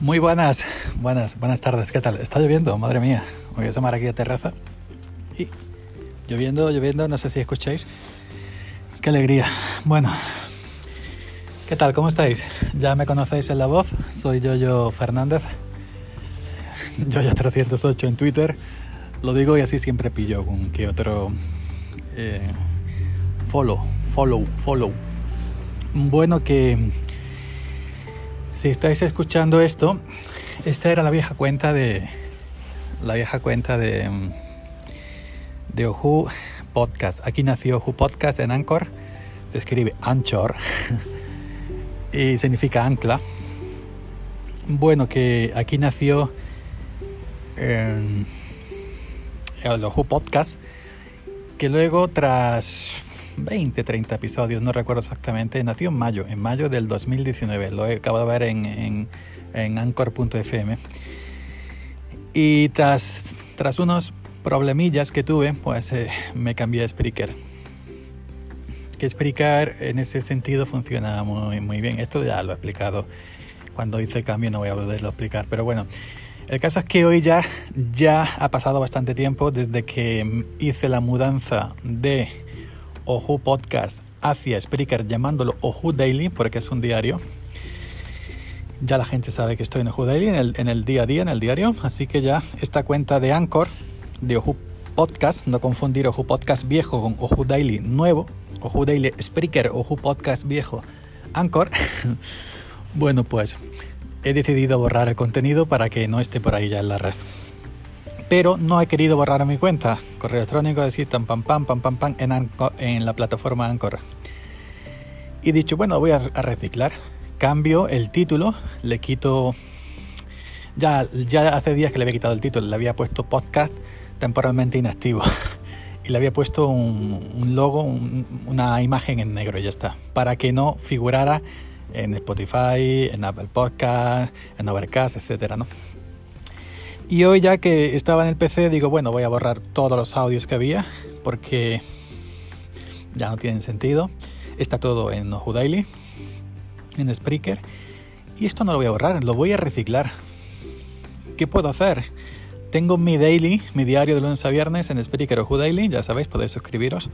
Muy buenas, buenas, buenas tardes. ¿Qué tal? Está lloviendo, madre mía. Voy a asomar aquí a terraza. Y lloviendo, lloviendo, no sé si escucháis. Qué alegría. Bueno, ¿qué tal? ¿Cómo estáis? Ya me conocéis en la voz. Soy Yoyo Fernández. Yoyo308 en Twitter. Lo digo y así siempre pillo con que otro eh, follow, follow, follow. Bueno, que si estáis escuchando esto, esta era la vieja cuenta de la vieja cuenta de de Oju Podcast. Aquí nació Oju Podcast en Anchor. Se escribe Anchor y significa ancla. Bueno, que aquí nació eh, el Oju Podcast, que luego tras 20, 30 episodios, no recuerdo exactamente. Nació en mayo, en mayo del 2019. Lo acabo de ver en, en, en anchor.fm. Y tras, tras unos problemillas que tuve, pues eh, me cambié a Spreaker. Que Spreaker en ese sentido funciona muy, muy bien. Esto ya lo he explicado. Cuando hice el cambio no voy a volverlo a explicar. Pero bueno, el caso es que hoy ya, ya ha pasado bastante tiempo desde que hice la mudanza de Oju Podcast hacia Spreaker llamándolo Oju Daily porque es un diario. Ya la gente sabe que estoy en Oju Daily, en el, día a día, en el diario. Así que ya esta cuenta de Anchor, de Oju Podcast, no confundir Oju Podcast viejo con Oju Daily nuevo, Oju Daily Spreaker, Oju Podcast viejo, Anchor. bueno, pues he decidido borrar el contenido para que no esté por ahí ya en la red pero no he querido borrar mi cuenta. Correo electrónico, decir tan pam pam pam pam pam en, la plataforma Anchor. Y dicho, bueno, voy a, reciclar. Cambio el título, le quito. Ya, ya hace días que le había quitado el título, le había puesto podcast temporalmente inactivo. y le había puesto un, logo, un, una imagen en negro y ya está. Para que no figurara en Spotify, en Apple Podcast, en Overcast, etcétera, ¿no? Y hoy ya que estaba en el PC digo, bueno, voy a borrar todos los audios que había porque ya no tienen sentido. Está todo en Ojo Daily, en Spreaker. Y esto no lo voy a borrar, lo voy a reciclar. ¿Qué puedo hacer? Tengo mi daily, mi diario de lunes a viernes en Spreaker Ojo Daily. Ya sabéis, podéis suscribiros.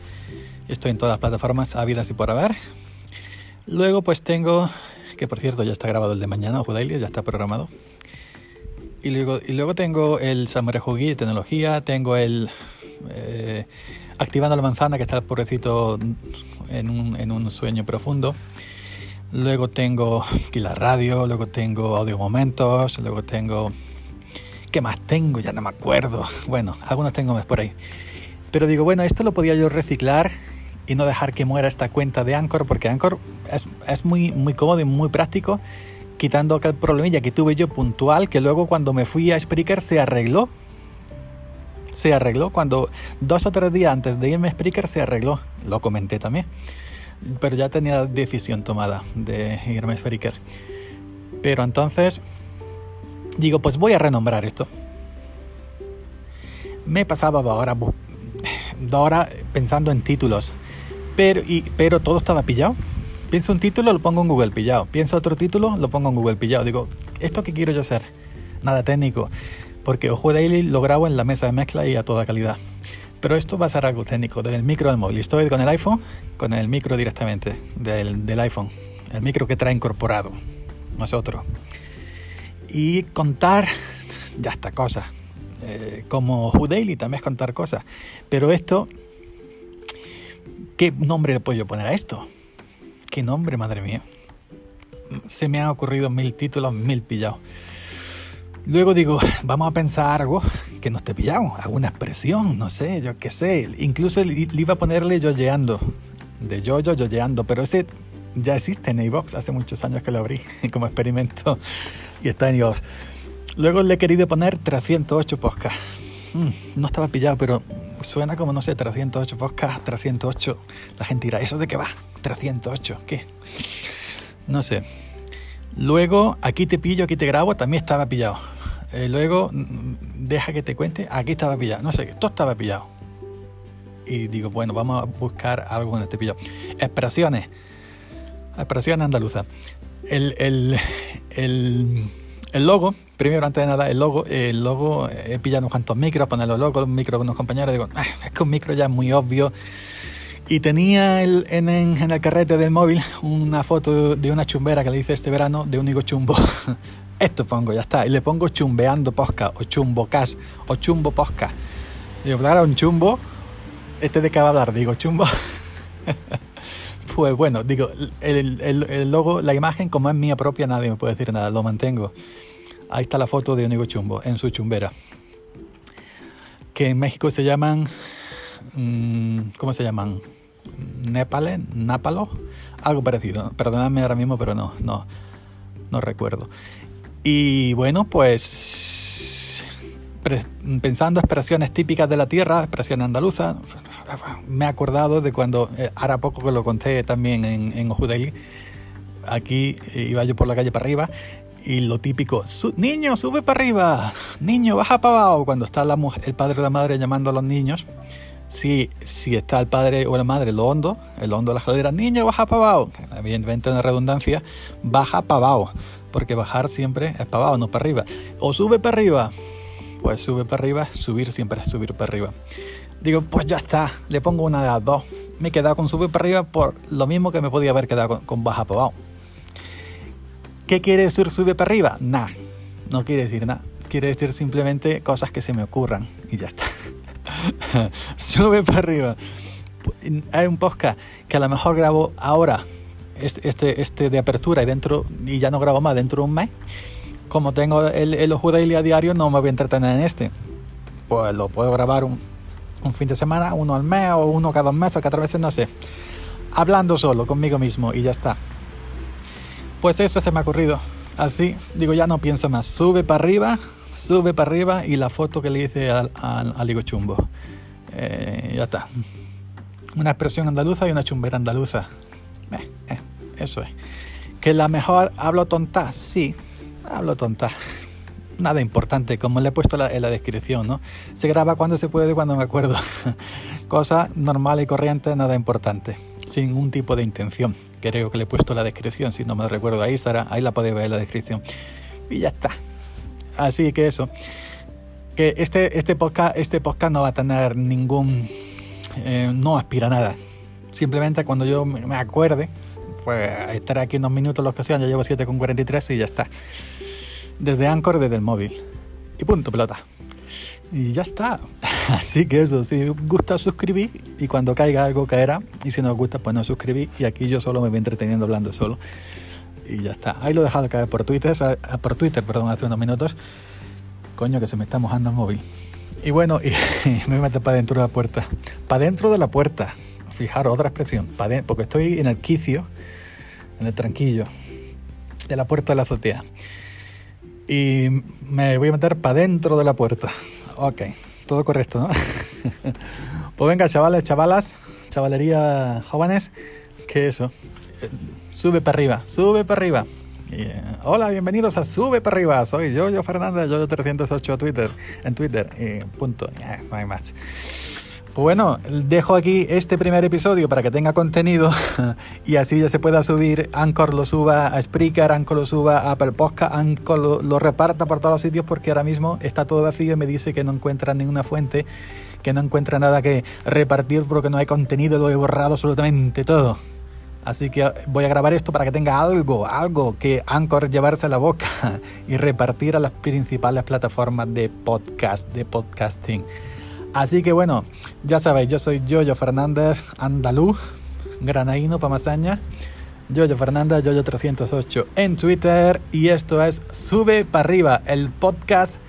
Estoy en todas las plataformas habidas y por haber. Luego pues tengo, que por cierto ya está grabado el de mañana, Ojo Daily, ya está programado. Y luego, y luego tengo el Samurai Jugi de tecnología, tengo el eh, Activando la manzana, que está pobrecito en un, en un sueño profundo. Luego tengo aquí la radio, luego tengo audio momentos, luego tengo... ¿Qué más tengo? Ya no me acuerdo. Bueno, algunos tengo más por ahí. Pero digo, bueno, esto lo podía yo reciclar y no dejar que muera esta cuenta de Anchor, porque Anchor es, es muy, muy cómodo y muy práctico quitando aquel problemilla que tuve yo puntual, que luego cuando me fui a Spreaker se arregló. Se arregló cuando dos o tres días antes de irme a Spreaker se arregló. Lo comenté también. Pero ya tenía decisión tomada de irme a Spreaker. Pero entonces digo, pues voy a renombrar esto. Me he pasado dos horas, dos horas pensando en títulos. Pero, y, pero todo estaba pillado. Pienso un título, lo pongo en Google pillado. Pienso otro título, lo pongo en Google pillado. Digo, ¿esto qué quiero yo hacer? Nada técnico. Porque Ojo Daily lo grabo en la mesa de mezcla y a toda calidad. Pero esto va a ser algo técnico, desde el micro del móvil. Estoy con el iPhone, con el micro directamente del, del iPhone. El micro que trae incorporado, no es otro. Y contar, ya está cosa. Eh, como Who Daily también es contar cosas. Pero esto, ¿qué nombre le puedo yo poner a esto? Qué nombre, madre mía. Se me han ocurrido mil títulos, mil pillados. Luego digo, vamos a pensar algo que no esté pillado, alguna expresión, no sé, yo qué sé. Incluso le iba a ponerle yoyeando, de yo-yo, yoyeando, pero ese ya existe en iVox, hace muchos años que lo abrí como experimento y está en iVox. Luego le he querido poner 308 podcast. Mm, no estaba pillado, pero suena como, no sé, 308 podcast, 308. La gente dirá, ¿eso de qué va? 308, ¿qué? No sé. Luego, aquí te pillo, aquí te grabo, también estaba pillado. Eh, luego, deja que te cuente, aquí estaba pillado. No sé, esto estaba pillado. Y digo, bueno, vamos a buscar algo donde esté pillado. Expresiones. Expresiones andaluzas. El, el, El logo, primero, antes de nada, el logo, el logo, he pillado unos cuantos micros, poner los logos, un micro con unos compañeros, digo, ah, es que un micro ya es muy obvio. Y tenía el, en, en, el carrete del móvil una foto de una chumbera que le hice este verano de un higo chumbo. Esto pongo, ya está. Y le pongo chumbeando posca, o chumbo cas, o chumbo posca. Digo, claro, un chumbo, este de qué va a hablar, digo, chumbo. pues bueno, digo, el, el, el, logo, la imagen, como es mía propia, nadie me puede decir nada, lo mantengo. Ahí está la foto de un higo chumbo en su chumbera. Que en México se llaman. Mmm, ¿Cómo se llaman? Nepale, Nápalo, algo parecido. Perdonadme ahora mismo, pero no, no, no recuerdo. Y bueno, pues pensando expresiones típicas de la tierra, expresiones andaluzas, me he acordado de cuando, eh, ahora poco que lo conté también en, en Ojudel, aquí iba yo por la calle para arriba y lo típico, niño, sube para arriba, niño, baja para abajo, cuando está la mujer, el padre o la madre llamando a los niños, si, si está el padre o la madre, lo hondo, el hondo de la jodera, niño, baja para abajo, evidentemente una redundancia, baja para abajo porque bajar siempre es para abajo, no para arriba. O sube para arriba, pues sube para arriba, subir siempre es subir para arriba. Digo, pues ya está, le pongo una de las dos. Me he quedado con subir para arriba por lo mismo que me podía haber quedado con, baja para abajo. ¿Qué quiere decir sube para arriba? Nada, no quiere decir nada. Quiere decir simplemente cosas que se me ocurran y ya está. sube para arriba. Hay un podcast que a lo mejor grabo ahora este, este, este, de apertura y dentro y ya no grabo más dentro de un mes, como tengo el, el a diario, no me voy a entretener en este. Pues lo puedo grabar un, un fin de semana, uno al mes o uno cada dos meses o cada tres veces, no sé. Hablando solo conmigo mismo y ya está. Pues eso se me ha ocurrido. Así, digo, ya no pienso más. Sube para arriba, sube para arriba y la foto que le hice al, Ligo Chumbo. Eh, ya está. Una expresión andaluza y una chumbera andaluza. Eh, eh, eso es. Que la mejor hablo tonta, sí, hablo tonta. Nada importante, como le he puesto en la descripción, ¿no? Se graba cuando se puede, cuando me acuerdo. Cosa normal y corriente, nada importante. Sin ningún tipo de intención. Creo que le he puesto la descripción, si no me recuerdo ahí estará, ahí la podéis ver en la descripción. Y ya está. Así que eso. Que este, este, podcast, este podcast no va a tener ningún... Eh, no aspira nada Simplemente cuando yo me acuerde, pues estaré aquí unos minutos los que sean, ya llevo 7,43 y ya está. Desde Anchor, desde el móvil. Y punto, pelota. Y ya está. Así que eso, si gusta suscribir y cuando caiga algo caerá. Y si no os gusta, pues no suscribir. Y aquí yo solo me voy entreteniendo hablando solo. Y ya está. Ahí lo he dejado caer por Twitter, por Twitter, perdón, hace unos minutos. Coño, que se me está mojando el móvil. Y bueno, y me meto para dentro de la puerta. Para dentro de la puerta fijaros, otra expresión, porque estoy en el quicio, en el tranquillo de la puerta de la azotea. Y me voy a meter para dentro de la puerta. Ok, todo correcto, ¿no? pues venga, chavales, chavalas, chavalería jóvenes, que eso, sube para arriba, sube para arriba. Eh, hola, bienvenidos a Sube para arriba. Soy yo, yo Fernández, yo 308 Twitter, en Twitter. Y punto. no hay más. Pues bueno, dejo aquí este primer episodio para que tenga contenido y así ya se pueda subir. Anchor lo suba a Spreaker, Anchor lo suba a Apple Podcast, Anchor lo, reparta por todos los sitios porque ahora mismo está todo vacío y me dice que no encuentra ninguna fuente, que no encuentra nada que repartir porque no hay contenido, lo he borrado absolutamente todo. Así que voy a grabar esto para que tenga algo, algo que Anchor llevarse a la boca y repartir a las principales plataformas de podcast, de podcasting. Así que bueno, ya sabéis, yo soy Yoyo Fernández, andaluz, granaíno, pamasaña. Yoyo Fernández, Yoyo308 en Twitter. Y esto es Sube para arriba, el podcast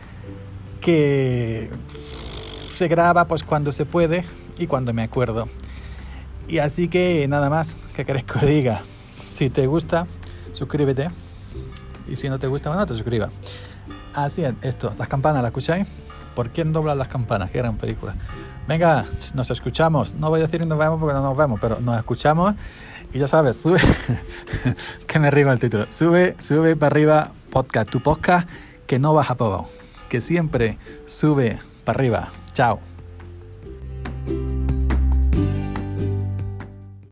que se graba pues cuando se puede y cuando me acuerdo. Y así que nada más, que querés que diga? Si te gusta, suscríbete. Y si no te gusta, bueno, te suscribas. Así es, esto, las campanas, ¿las escucháis? ¿Por quién dobla las campanas? Qué gran película. Venga, nos escuchamos. No voy a decir nos vemos porque no nos vemos, pero nos escuchamos. Y ya sabes, sube. que me río el título. Sube, sube para arriba podcast. Tu podcast que no baja abajo. Que siempre sube para arriba. Chao.